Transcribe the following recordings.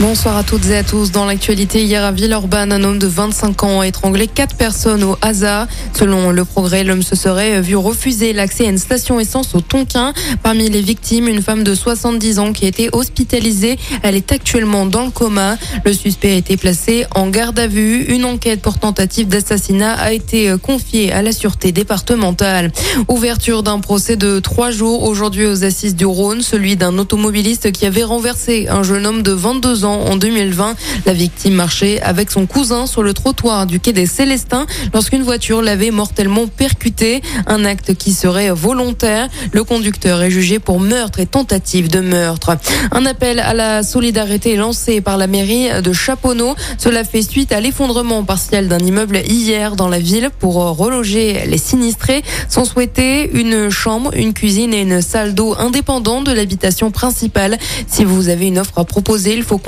Bonsoir à toutes et à tous. Dans l'actualité, hier à Villeurbanne, un homme de 25 ans a étranglé quatre personnes au hasard. Selon le progrès, l'homme se serait vu refuser l'accès à une station essence au Tonkin. Parmi les victimes, une femme de 70 ans qui a été hospitalisée. Elle est actuellement dans le coma. Le suspect a été placé en garde à vue. Une enquête pour tentative d'assassinat a été confiée à la sûreté départementale. Ouverture d'un procès de trois jours aujourd'hui aux assises du Rhône, celui d'un automobiliste qui avait renversé un jeune homme de 22 ans en 2020. La victime marchait avec son cousin sur le trottoir du quai des Célestins lorsqu'une voiture l'avait mortellement percuté. Un acte qui serait volontaire. Le conducteur est jugé pour meurtre et tentative de meurtre. Un appel à la solidarité lancé par la mairie de Chaponneau. Cela fait suite à l'effondrement partiel d'un immeuble hier dans la ville pour reloger les sinistrés. Sont souhaités une chambre, une cuisine et une salle d'eau indépendante de l'habitation principale. Si vous avez une offre à proposer, il faut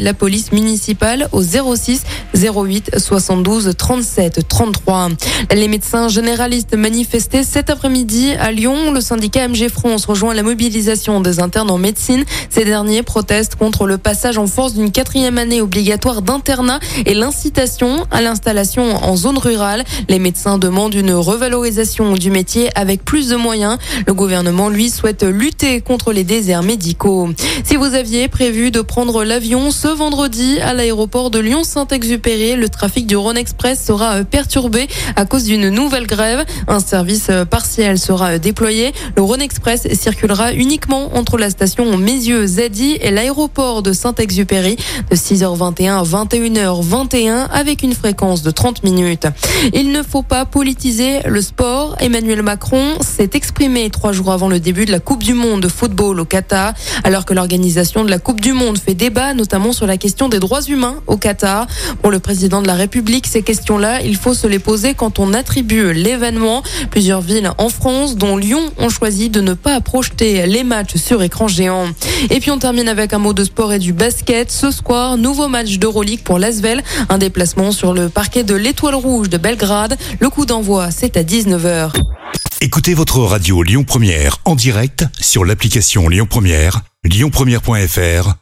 la police municipale au 06 08 72 37 33. Les médecins généralistes manifestaient cet après-midi à Lyon. Le syndicat MG France rejoint la mobilisation des internes en médecine. Ces derniers protestent contre le passage en force d'une quatrième année obligatoire d'internat et l'incitation à l'installation en zone rurale. Les médecins demandent une revalorisation du métier avec plus de moyens. Le gouvernement, lui, souhaite lutter contre les déserts médicaux. Si vous aviez prévu de prendre l'avion ce vendredi à l'aéroport de Lyon-Saint-Exupéry. Le trafic du Rhône Express sera euh, perturbé à cause d'une nouvelle grève. Un service euh, partiel sera euh, déployé. Le Rhône Express circulera uniquement entre la station Mézieux Zadi et l'aéroport de Saint-Exupéry de 6h21 à 21h21 avec une fréquence de 30 minutes. Il ne faut pas politiser le sport. Emmanuel Macron s'est exprimé trois jours avant le début de la Coupe du Monde de football au Qatar, alors que l'organisation de la Coupe du Monde fait notamment sur la question des droits humains au Qatar. Pour le président de la République, ces questions-là, il faut se les poser quand on attribue l'événement. Plusieurs villes en France, dont Lyon, ont choisi de ne pas projeter les matchs sur écran géant. Et puis on termine avec un mot de sport et du basket. Ce soir, nouveau match d'Euroleague pour l'Asvel. Un déplacement sur le parquet de l'Étoile Rouge de Belgrade. Le coup d'envoi, c'est à 19h. Écoutez votre radio Lyon Première en direct sur l'application Lyon Première, lyonpremière.fr